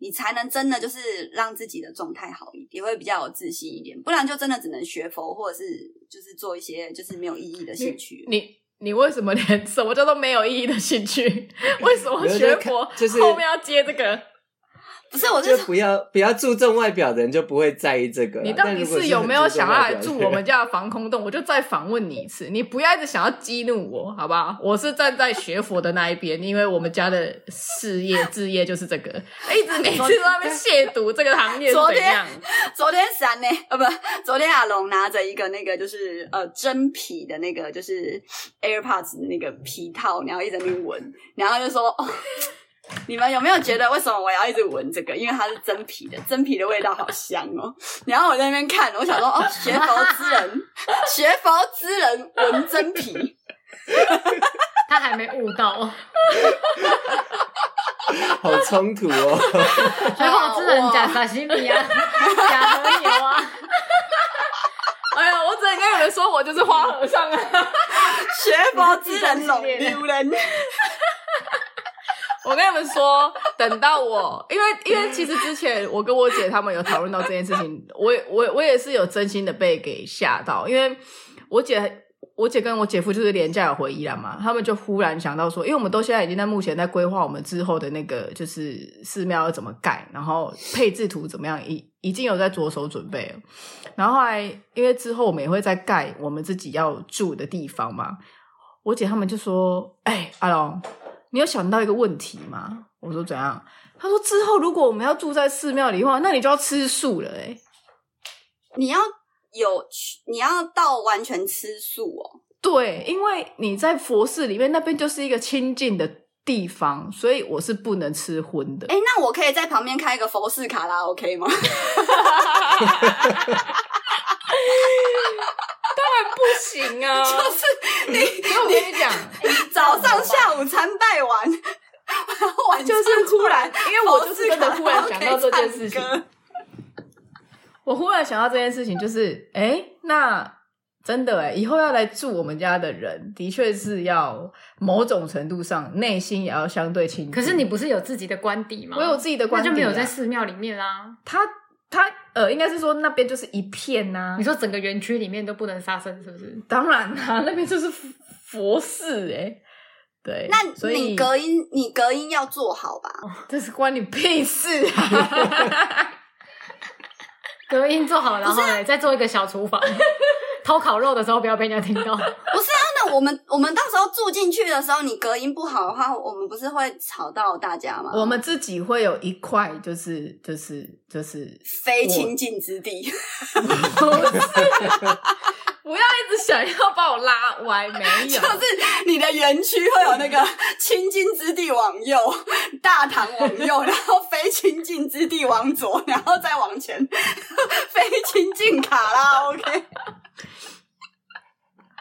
你才能真的就是让自己的状态好一点，也会比较有自信一点。不然就真的只能学佛，或者是就是做一些就是没有意义的兴趣。你你为什么连什么叫做没有意义的兴趣？为什么学佛就是后面要接这个？不是，我是就不要不要注重外表的人就不会在意这个。你到底是有没有想要来住我们家的防空洞？我就再反问你一次，你不要一直想要激怒我，好不好？我是站在学佛的那一边，因为我们家的事业置业就是这个，一直每次都在那边亵渎这个行业。昨天昨天闪呢？呃，不，昨天阿龙拿着一个那个就是呃真皮的那个就是 AirPods 的那个皮套，然后一直在那闻，然后就说哦。你们有没有觉得为什么我要一直闻这个？因为它是真皮的，真皮的味道好香哦。然后我在那边看，我想说哦，学佛之人，学佛之人闻真皮，他还没悟到，好冲突哦。学佛之人假沙西米啊，假和牛啊。哎呀，我只能跟你们说，我就是花和尚啊。学佛之人龙溜人。我跟你们说，等到我，因为因为其实之前我跟我姐他们有讨论到这件事情，我我我也是有真心的被给吓到，因为我姐我姐跟我姐夫就是连假有回宜兰嘛，他们就忽然想到说，因为我们都现在已经在目前在规划我们之后的那个就是寺庙要怎么盖，然后配置图怎么样，已已经有在着手准备了，然后后来因为之后我们也会再盖我们自己要住的地方嘛，我姐他们就说，哎、阿龙。你有想到一个问题吗？我说怎样？他说之后如果我们要住在寺庙里的话，那你就要吃素了诶。你要有，你要到完全吃素哦。对，因为你在佛寺里面那边就是一个清净的地方，所以我是不能吃荤的。哎，那我可以在旁边开一个佛寺卡拉 OK 吗？当然不行啊！就是你，我跟你讲，早上下午参拜完，晚就是突然，因为我就是真的忽然想到这件事情。我忽然想到这件事情，就是哎，那真的哎，以后要来住我们家的人，的确是要某种程度上内心也要相对清净。可是你不是有自己的官邸吗？我有自己的官邸，那就没有在寺庙里面啦。他。他呃，应该是说那边就是一片呐、啊。你说整个园区里面都不能杀生，是不是？当然啦、啊，那边就是佛寺哎、欸。对，那你隔音，你隔音要做好吧？哦、这是关你屁事啊！隔音做好，然后呢，再做一个小厨房。偷烤肉的时候不要被人家听到。不是啊，那我们我们到时候住进去的时候，你隔音不好的话，我们不是会吵到大家吗？我们自己会有一块，就是就是就是非清净之地。不要一直想要把我拉歪，没有，就是你的园区会有那个清净之地往右，大堂往右，然后非清净之地往左，然后再往前，非清净卡拉 OK。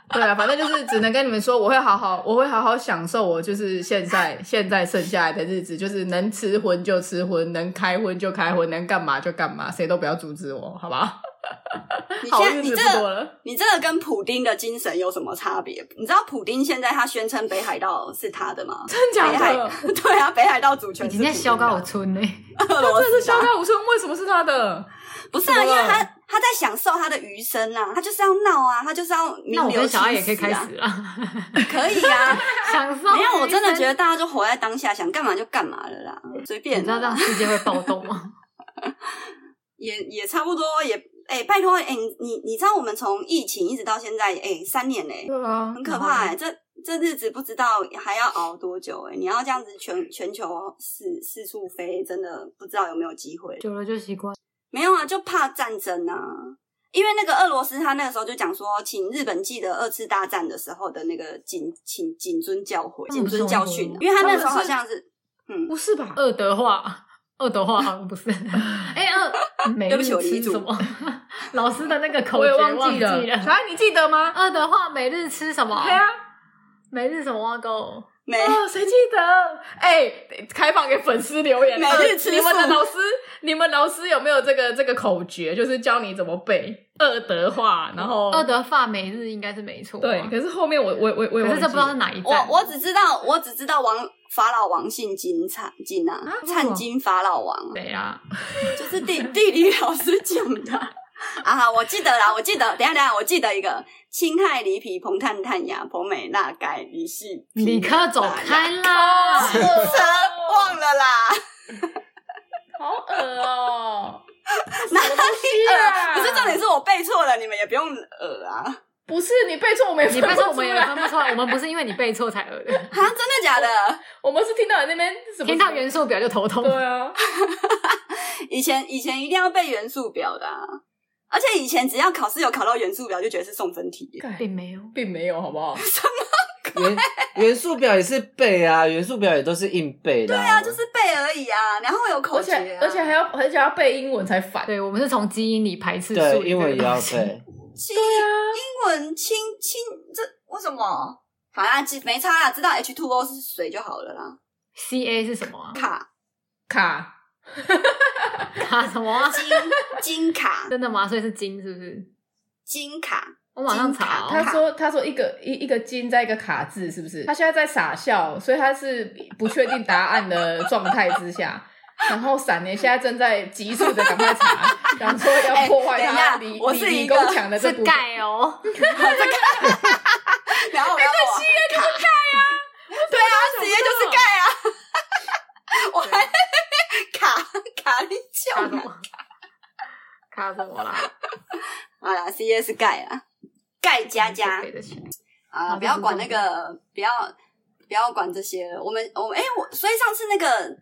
对啊，反正就是只能跟你们说，我会好好，我会好好享受我就是现在现在剩下来的日子，就是能吃荤就吃荤，能开荤就开荤，能干嘛就干嘛，谁都不要阻止我，好不好？你现在你这个你这个跟普丁的精神有什么差别？你知道普丁现在他宣称北海道是他的吗？真假的？对啊，北海道主权。你今天萧高我村呢？俄罗斯萧高我村为什么是他的？不是啊，因为他他在享受他的余生啊，他就是要闹啊，他就是要名留青史啊。那我跟小爱也可以开始啊，可以啊，享受。没有，我真的觉得大家就活在当下，想干嘛就干嘛了啦，随便。你知道这样世界会暴动吗？也也差不多，也哎、欸，拜托哎、欸，你你知道我们从疫情一直到现在哎、欸、三年嘞、欸，对啊，很可怕哎、欸，这这日子不知道还要熬多久哎、欸，你要这样子全全球四四处飞，真的不知道有没有机会，久了就习惯。没有啊，就怕战争啊！因为那个俄罗斯，他那个时候就讲说，请日本记得二次大战的时候的那个谨请谨遵教诲、谨遵教训。因为他那个时候好像是，嗯，不是吧？二德化，恶德化好像不是。哎，二，对不起，我吃什么？老师的那个口诀忘记了。小爱，你记得吗？二德化每日吃什么？对啊，每日什么挖沟？没，谁记得？哎，开放给粉丝留言。每日吃素。你们的老师，你们老师有没有这个这个口诀？就是教你怎么背二德化，然后二德化每日应该是没错。对，可是后面我我我我，可是这不知道是哪一站。我我只知道，我只知道王法老王姓金灿金啊，灿金法老王。对啊，就是地地理老师讲的啊，我记得啦，我记得。等下等下，我记得一个。氢氦锂铍硼碳碳氬硼镁钠钙锂矽，你可走开啦！忘了啦。好恶哦！哪里恶？不是重点是我背错了，你们也不用恶啊。不是你背错，我们也你背错，我们也分不出来。我们不是因为你背错才恶的。啊，真的假的？我们是听到你那边听到元素表就头痛。对啊，以前以前一定要背元素表的，啊，而且以前只要考试有考到元素表，就觉得是送分题，并没有，并没有，好不好？什么元元素表也是背啊，元素表也都是硬背的。对啊，就是背而已啊，然后有口诀，而且还要而且要背英文才烦。对，我们是从基因里排斥，对，英文也要背。对啊，英文清清这为什么？反正没差啦，知道 H two O 是水就好了啦。CA 是什么？卡卡 卡什么？金金卡？真的吗？所以是金是不是？金卡？我马上查。他说他说一个一一个金在一个卡字是不是？他现在在傻笑，所以他是不确定答案的状态之下。然后闪呢，现在正在急速的赶快查，想说要破坏他理理工强的这部分。是钙哦，然后我要我 C A 就是盖啊，对啊直接就是盖啊，我还卡卡你叫卡什么啦？好啦，C A 是钙啊，盖加加啊，不要管那个，不要不要管这些了。我们我们哎，我所以上次那个。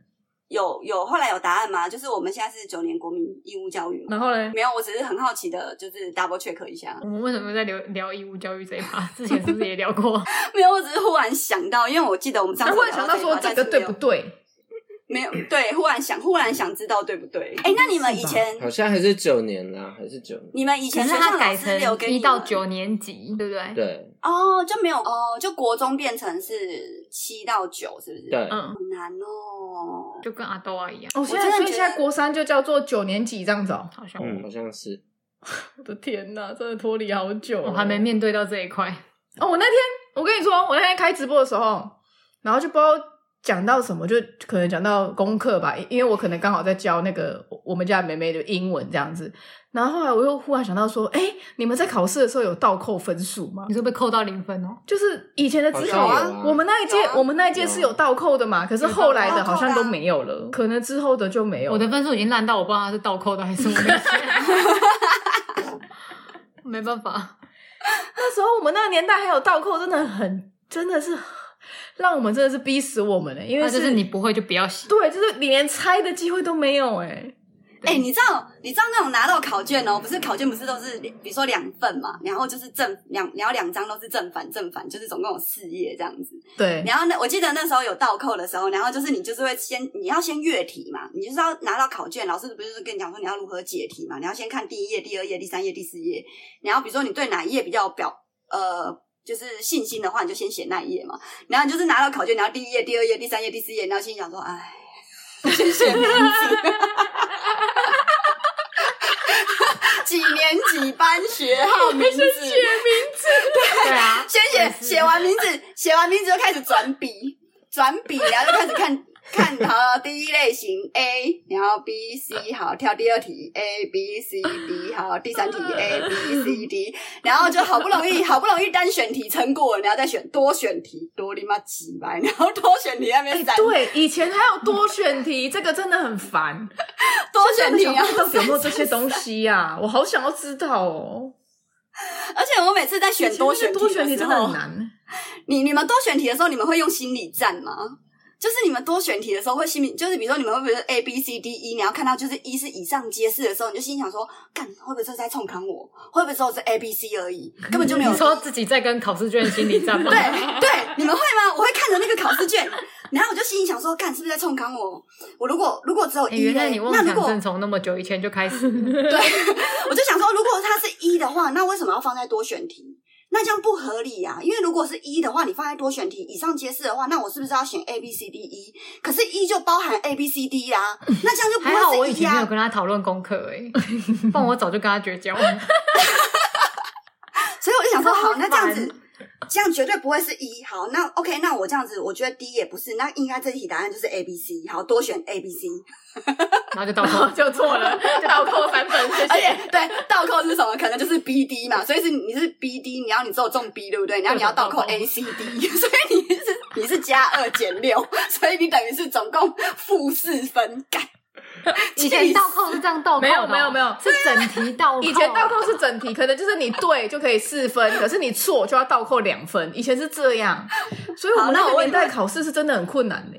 有有后来有答案吗？就是我们现在是九年国民义务教育，然后呢？没有，我只是很好奇的，就是 double check 一下。我们为什么在聊聊义务教育这一趴？之前是不是也聊过？没有，我只是忽然想到，因为我记得我们上次忽然想到说这个对不对？没有对，忽然想，忽然想知道对不对？哎，那你们以前好像还是九年啦，还是九年？你们以前是他改成一到九年级，对不对？对。哦，就没有哦，就国中变成是七到九，是不是？对，嗯，好难哦，就跟阿豆啊一样。哦，现在所以现在国三就叫做九年级这样子哦，好像嗯，好像是。我的天哪，真的脱离好久，我还没面对到这一块。哦，我那天我跟你说，我那天开直播的时候，然后就不知道。讲到什么就可能讲到功课吧，因为我可能刚好在教那个我们家妹妹的英文这样子，然后后来我又忽然想到说，哎，你们在考试的时候有倒扣分数吗？你是被扣到零分哦？就是以前的只考啊，我们那一届我们那一届是有倒扣的嘛，可是后来的好像都没有了，可能之后的就没有。我的分数已经烂到我不知道它是倒扣的还是我没 没办法，那时候我们那个年代还有倒扣，真的很真的是。让我们真的是逼死我们了，因为是就是你不会就不要写，对，就是你连猜的机会都没有哎、欸。哎、欸，你知道你知道那种拿到考卷哦，不是考卷不是都是比如说两份嘛，然后就是正两，然后两张都是正反正反，就是总共有四页这样子。对。然后那我记得那时候有倒扣的时候，然后就是你就是会先你要先阅题嘛，你就是要拿到考卷，老师不是跟你讲说你要如何解题嘛，你要先看第一页、第二页、第三页、第四页，然后比如说你对哪一页比较表呃。就是信心的话，你就先写那一页嘛。然后你就是拿到考卷，然后第一页、第二页、第三页、第四页，然后心想说：“哎，先写名字，几年几班学号名字，写名字，对啊，先写写完名字，写完名字就开始转笔，转笔，然后就开始看。” 看好第一类型 A，然后 B、C 好，跳第二题 A、B、C、D 好，第三题 A、B、C、D，然后就好不容易 好不容易单选题撑过了，然后再选多选题，多你妈几百，然后多选题那边三、欸。对，以前还有多选题，这个真的很烦。多选题啊，到底有没有这些东西呀、啊？我好想要知道哦。而且我每次在选多选题多选题真的很难。你你们多选题的时候，你们会用心理战吗？就是你们多选题的时候会心里，就是比如说你们会不会 A B C D E，你要看到就是一是以上皆是的时候，你就心想说，干会不会这是在冲康我？会不会说是 A B C 而已，根本就没有。你说自己在跟考试卷心理战吗？对对，你们会吗？我会看着那个考试卷，然后我就心里想说，干是不是在冲康我？我如果如果只有一，原来你妄想症从那么久以前就开始。对，我就想说，如果它是一的话，那为什么要放在多选题？那这样不合理呀、啊，因为如果是一的话，你放在多选题以上皆是的话，那我是不是要选 A B C D E？可是一就包含 A B C D 呀、啊，那这样就不会是一、啊、还好我以前没有跟他讨论功课欸，不然我早就跟他绝交了。所以我就想说，好，那这样子。这样绝对不会是一。好，那 OK，那我这样子，我觉得 D 也不是，那应该这题答案就是 A B C。好，多选 A B C，然后就倒扣，就错了，就倒扣三分，谢谢。而且对，倒扣是什么？可能就是 B D 嘛，所以是你是 B D，你要你只有中 B 对不对？然后你要倒扣 A C D，所以你是你是加二减六，所以你等于是总共负四分。干，以前倒扣是这样倒扣，没有没有没有，是整题倒扣。以前倒扣是整题，可能就是你对就可以四分，可是你错就要倒扣两分。以前是这样，所以我们那个年代考试是真的很困难呢。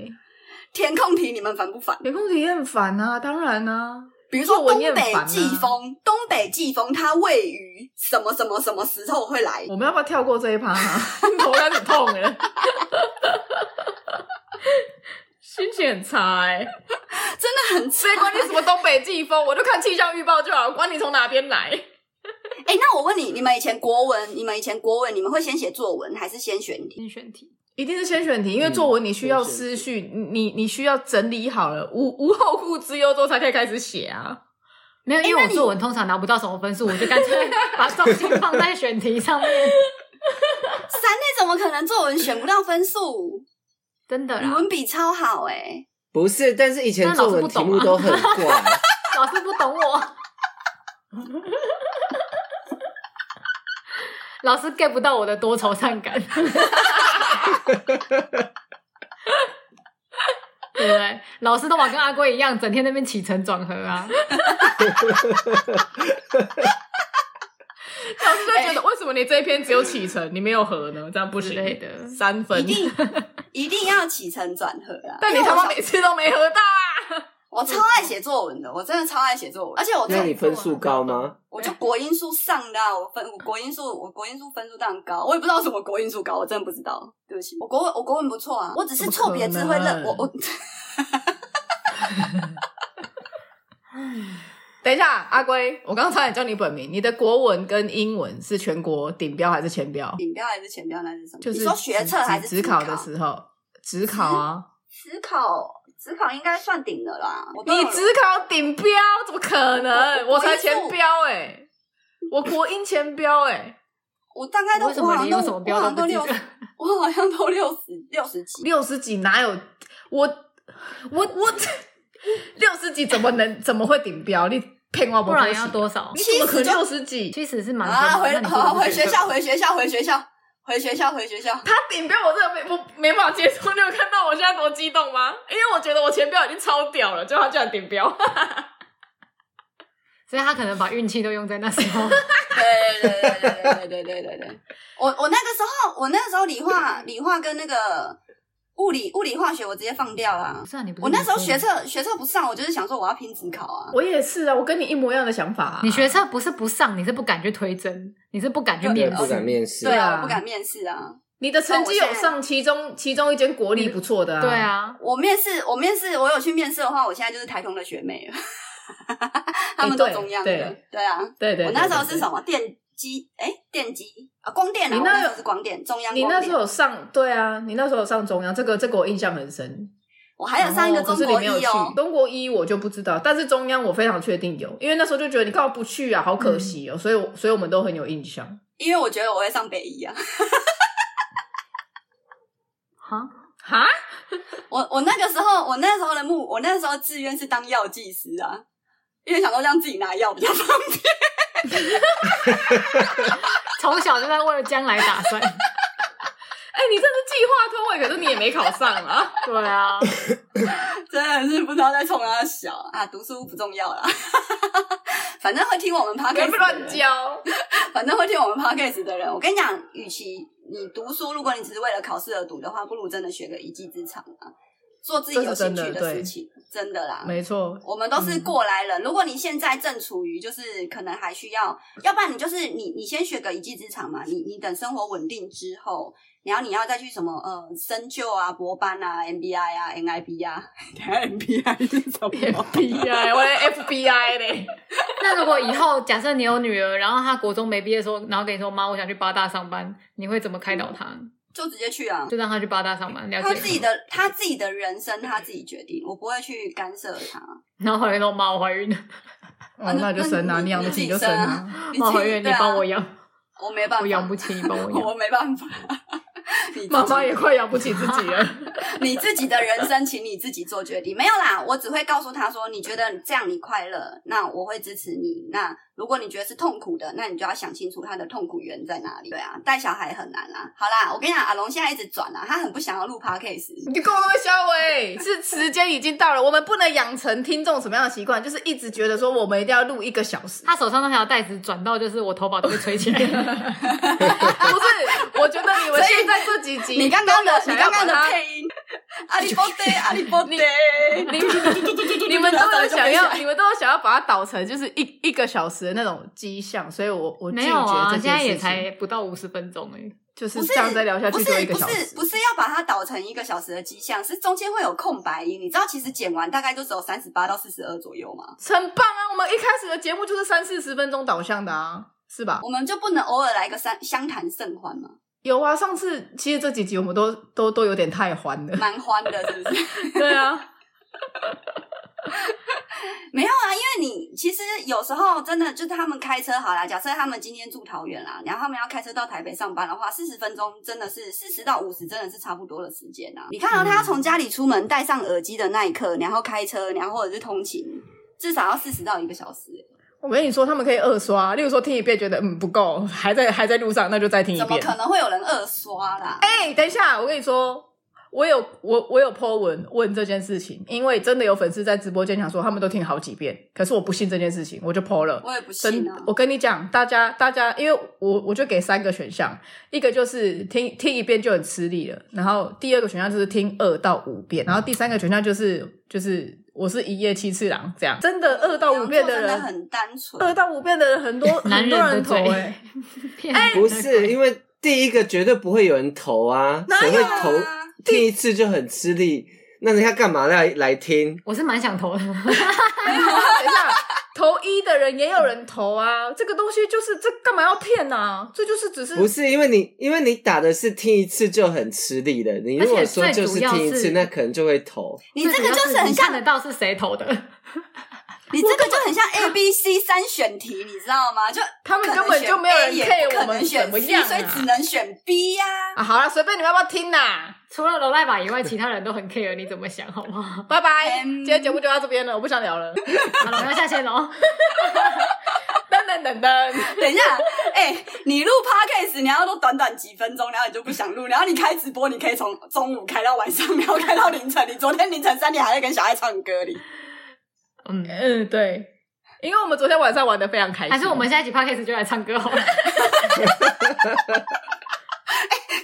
填空题你们烦不烦？填空题也很烦啊，当然啊。比如说东北季风，东北季风它位于什么什么什么时候会来？我们要不要跳过这一趴啊？头有点痛哎，心情很差哎，真的很差。谁管你什么东北季风？我就看气象预报就好，管你从哪边来。哎，那我问你，你们以前国文，你们以前国文，你们会先写作文还是先选题？先选题。一定是先选题，因为作文你需要思绪，嗯、你你需要整理好了，无无后顾之忧之后才可以开始写啊。没有，因为我作文通常拿不到什么分数，我就干脆把重心放在选题上面。三内怎么可能作文选不到分数？真的，语文笔超好哎、欸。不是，但是以前作文题目都很怪，老师不懂我，老师 get 不到我的多愁善感。对不对？老师都嘛跟阿龟一样，整天那边起承转合啊。老师就觉得，为什么你这一篇只有起承，你没有合呢？这样不行的，三分。一定要起承转合啊！但你他妈每次都没合到啊！我超爱写作文的，我真的超爱写作文，而且我那你分数高吗？我就国英数上的，我分我国英数，我国英数分数当然高，我也不知道什么国英数高，我真的不知道，对不起，我国文我国文不错啊，我只是错别字会认我我。等一下，阿龟，我刚刚差点叫你本名，你的国文跟英文是全国顶标还是前标？顶标还是前标？那是什么？就是说学测还是指考的时候？只考啊，只考。只考应该算顶的啦，你只考顶标怎么可能？我，我才前标哎、欸，我国英前标哎、欸，我大概都我好像都 我好像都六十，我好像都六十六十几，六十几哪有我我我六十几怎么能怎么会顶标？你骗我不？不然要多少？你怎么可能六十几？其实是蛮啊，回好回学校回学校回学校。回学校，回学校。他顶标，我真的没不没办法接受。你有看到我现在多激动吗？因为我觉得我前标已经超屌了，就他居然顶标，所以他可能把运气都用在那时候。对对对对对对对对对对。我我那个时候，我那个时候理化理化跟那个。物理、物理、化学，我直接放掉了。啊，你不我那时候学测学测不上，我就是想说我要拼职考啊。我也是啊，我跟你一模一样的想法啊。你学测不是不上，你是不敢去推甄，你是不敢去面试，不敢面试。对啊，我不敢面试啊。你的成绩有上其中其中一间国立不错的啊。对啊，我面试我面试我有去面试的话，我现在就是台中的学妹了。他们都中央的，对啊，对对。我那时候是什么电？机哎，电机啊，光电啊，你那时候是光电，中央。你那时候有上对啊，你那时候有上中央，这个这个我印象很深。我还有上一个中国一哦，中国一我就不知道，但是中央我非常确定有，因为那时候就觉得你干嘛不去啊，好可惜哦，所以所以我们都很有印象。因为我觉得我会上北一啊。哈哈，我我那个时候我那时候的目，我那时候志愿是当药剂师啊，因为想说让自己拿药比较方便。从小就在为了将来打算。哎、欸，你这是计划通位，可是你也没考上啊。对啊，真的是不知道在冲哪小啊！读书不重要啦，反正会听我们 podcast 乱教。反正会听我们 podcast 的人，我跟你讲，与其你读书，如果你只是为了考试而读的话，不如真的学个一技之长啊。做自己有兴趣的事情，真的啦，没错。我们都是过来人。如果你现在正处于就是可能还需要，要不然你就是你你先学个一技之长嘛。你你等生活稳定之后，然后你要再去什么呃深究啊、博班啊、MBI 啊、NIB 啊。MBI 是什么？FBI，我连 FBI 嘞。那如果以后假设你有女儿，然后她国中没毕业的时候，然后跟你说妈，我想去八大上班，你会怎么开导她？嗯就直接去啊，就让他去八大上班。了解他自己的他自己的人生，他自己决定，我不会去干涉他。然后后来说妈，我怀孕了，哦，那就生啊，你养得起就生啊。妈 怀孕，你帮我养，我没办法，我养不起，你帮我 养，我没办法。妈妈也快养不起自己了。你自己的人生，请你自己做决定。没有啦，我只会告诉他说，你觉得这样你快乐，那我会支持你。那如果你觉得是痛苦的，那你就要想清楚他的痛苦源在哪里。对啊，带小孩很难啦。好啦，我跟你讲，阿龙现在一直转啊，他很不想要录 podcast。你跟我那么消委，是时间已经到了，我们不能养成听众什么样的习惯，就是一直觉得说我们一定要录一个小时。他手上那条带子转到，就是我头发都被吹起来。不是，我觉得你们现在这几集，你刚刚的，你刚刚的配音，阿里波德，阿里波德，你们都有想要，你们都有想要把它导成就是一一个小时的那种迹象，所以我我拒绝这件事情。没有啊，现在也才不到五十分钟哎，就是这样再聊下去就一个小时。不是不是要把它导成一个小时的迹象，是中间会有空白音。你知道其实剪完大概就只有三十八到四十二左右吗？很棒啊！我们一开始的节目就是三四十分钟导向的啊，是吧？我们就不能偶尔来个三相谈甚欢吗？有啊，上次其实这几集我们都都都有点太欢了，蛮欢的，是不是？对啊。没有啊，因为你其实有时候真的就是他们开车好啦，假设他们今天住桃园啦，然后他们要开车到台北上班的话，四十分钟真的是四十到五十，真的是差不多的时间啊。你看到他从家里出门戴上耳机的那一刻，然后开车，然后或者是通勤，至少要四十到一个小时。我跟你说，他们可以二刷，例如说听一遍觉得嗯不够，还在还在路上，那就再听一遍。怎么可能会有人二刷啦？哎、欸，等一下，我跟你说。我有我我有 po 文问这件事情，因为真的有粉丝在直播间讲说他们都听好几遍，可是我不信这件事情，我就 po 了。我也不信啊！我跟你讲，大家大家，因为我我就给三个选项，一个就是听听一遍就很吃力了，然后第二个选项就是听二到五遍，然后第三个选项就是就是我是一夜七次郎这样。真的二到五遍的人很单纯，二到五遍的人很多 很多人投 哎、欸欸，不是因为第一个绝对不会有人投啊，谁会投？听一次就很吃力，那人家干嘛来来听？我是蛮想投的。等一下，投一的人也有人投啊。这个东西就是这干嘛要骗啊？这就是只是不是因为你因为你打的是听一次就很吃力的。你如果说就是听一次，那可能就会投。你这个就是很像看得到是谁投的。你这个就很像 A、B、C 三选题，你知道吗？就他们根本就没有人 care 我们选 C，所以只能选 B 呀、啊。啊，好了，随便你们要不要听呐？除了罗赖吧以外，其他人都很 care，你怎么想？好不好？拜拜，今天节目就到这边了，我不想聊了。好了，我要下线了。噔噔噔噔，等一下，哎、欸，你录 podcast 你要都短短几分钟，然后你就不想录，然后你开直播，你可以从中午开到晚上，然后开到凌晨。你昨天凌晨三点还在跟小爱唱歌哩。嗯嗯，对，因为我们昨天晚上玩的非常开心，还是我们下一集 podcast 就来唱歌好了？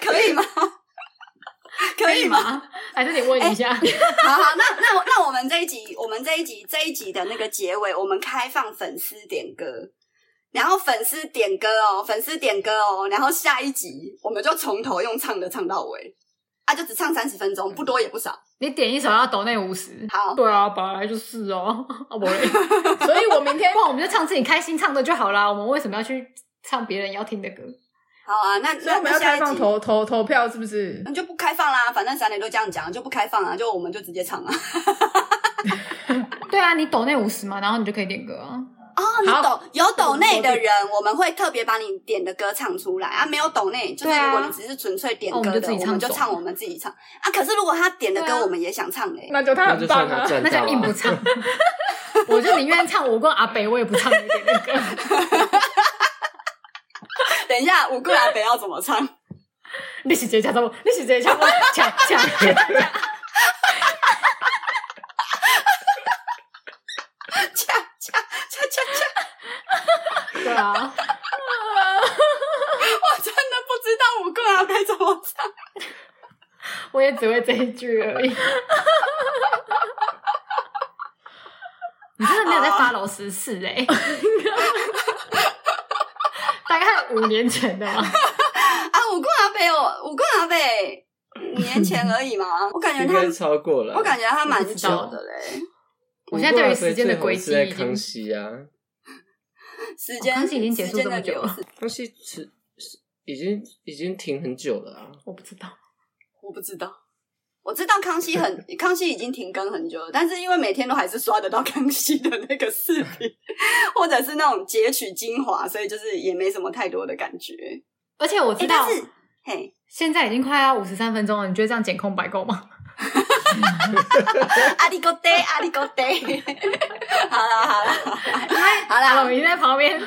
可以吗？可以吗？还是你问一下？欸、好好，那那那我们这一集，我们这一集这一集的那个结尾，我们开放粉丝点歌，然后粉丝点歌哦，粉丝点歌哦，然后下一集我们就从头用唱的唱到尾。啊，就只唱三十分钟，不多也不少。你点一首要抖那五十，好。对啊，本来就是哦，啊不，所以我明天，不然我们就唱自己开心唱的就好啦。我们为什么要去唱别人要听的歌？好啊，那所以我们要开放投投投票，是不是？那就不开放啦，反正三点都这样讲，就不开放啊，就我们就直接唱啊。对啊，你抖那五十嘛，然后你就可以点歌啊。哦，你抖有抖内的人，我们会特别把你点的歌唱出来啊。没有抖内，就是如果你只是纯粹点歌的，我们就唱我们自己唱啊。可是如果他点的歌，我们也想唱嘞，那就他很棒啊，那就硬不唱。我就宁愿唱我跟阿北，我也不唱你点的歌。等一下，我跟阿北要怎么唱？你是直接唱什么？你是直接唱什么？唱唱。对啊，我真的不知道五个阿该怎么唱，我也只会这一句而已。你真的没有在 follow 时事哎？大概五年前的吗？啊，五个阿北哦，五个阿北五年前而已嘛。我感觉他超过了，我感觉他蛮久的嘞。我现在对于时间的轨迹已经康熙啊。时间、哦、康熙已经结束这么久了，康熙是是已经已经停很久了啊！我不知道，我不知道，我知道康熙很 康熙已经停更很久了，但是因为每天都还是刷得到康熙的那个视频，或者是那种截取精华，所以就是也没什么太多的感觉。而且我知道，欸、嘿，现在已经快要五十三分钟了，你觉得这样剪空白够吗？阿里哥爹，阿里哥爹，好了好了，好了，阿龙已经在旁边，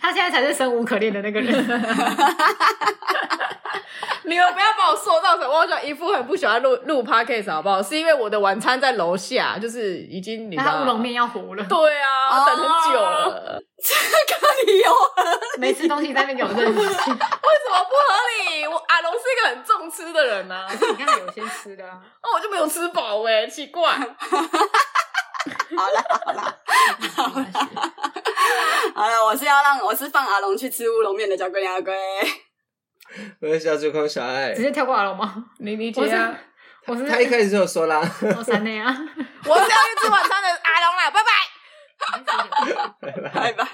他现在才是生无可恋的那个人。你们不要把我塑造成我好像一副很不喜欢录录 podcast 好不好？是因为我的晚餐在楼下，就是已经你知道乌龙面要糊了。对啊，等很久了，这个理由没吃东西在那边有认识，为什么不合理？我阿龙是一个很重吃的人啊，你看有些吃的啊，那我就没有吃饱哎，奇怪。好了好了好了 好了，我是要让我是放阿龙去吃乌龙面的，交给你阿龟。我是小猪空小爱，直接跳过阿龙吗？你理解啊？我是他一开始就有说啦，我三内啊，我是要去吃晚餐的阿龙啦，拜拜，拜拜。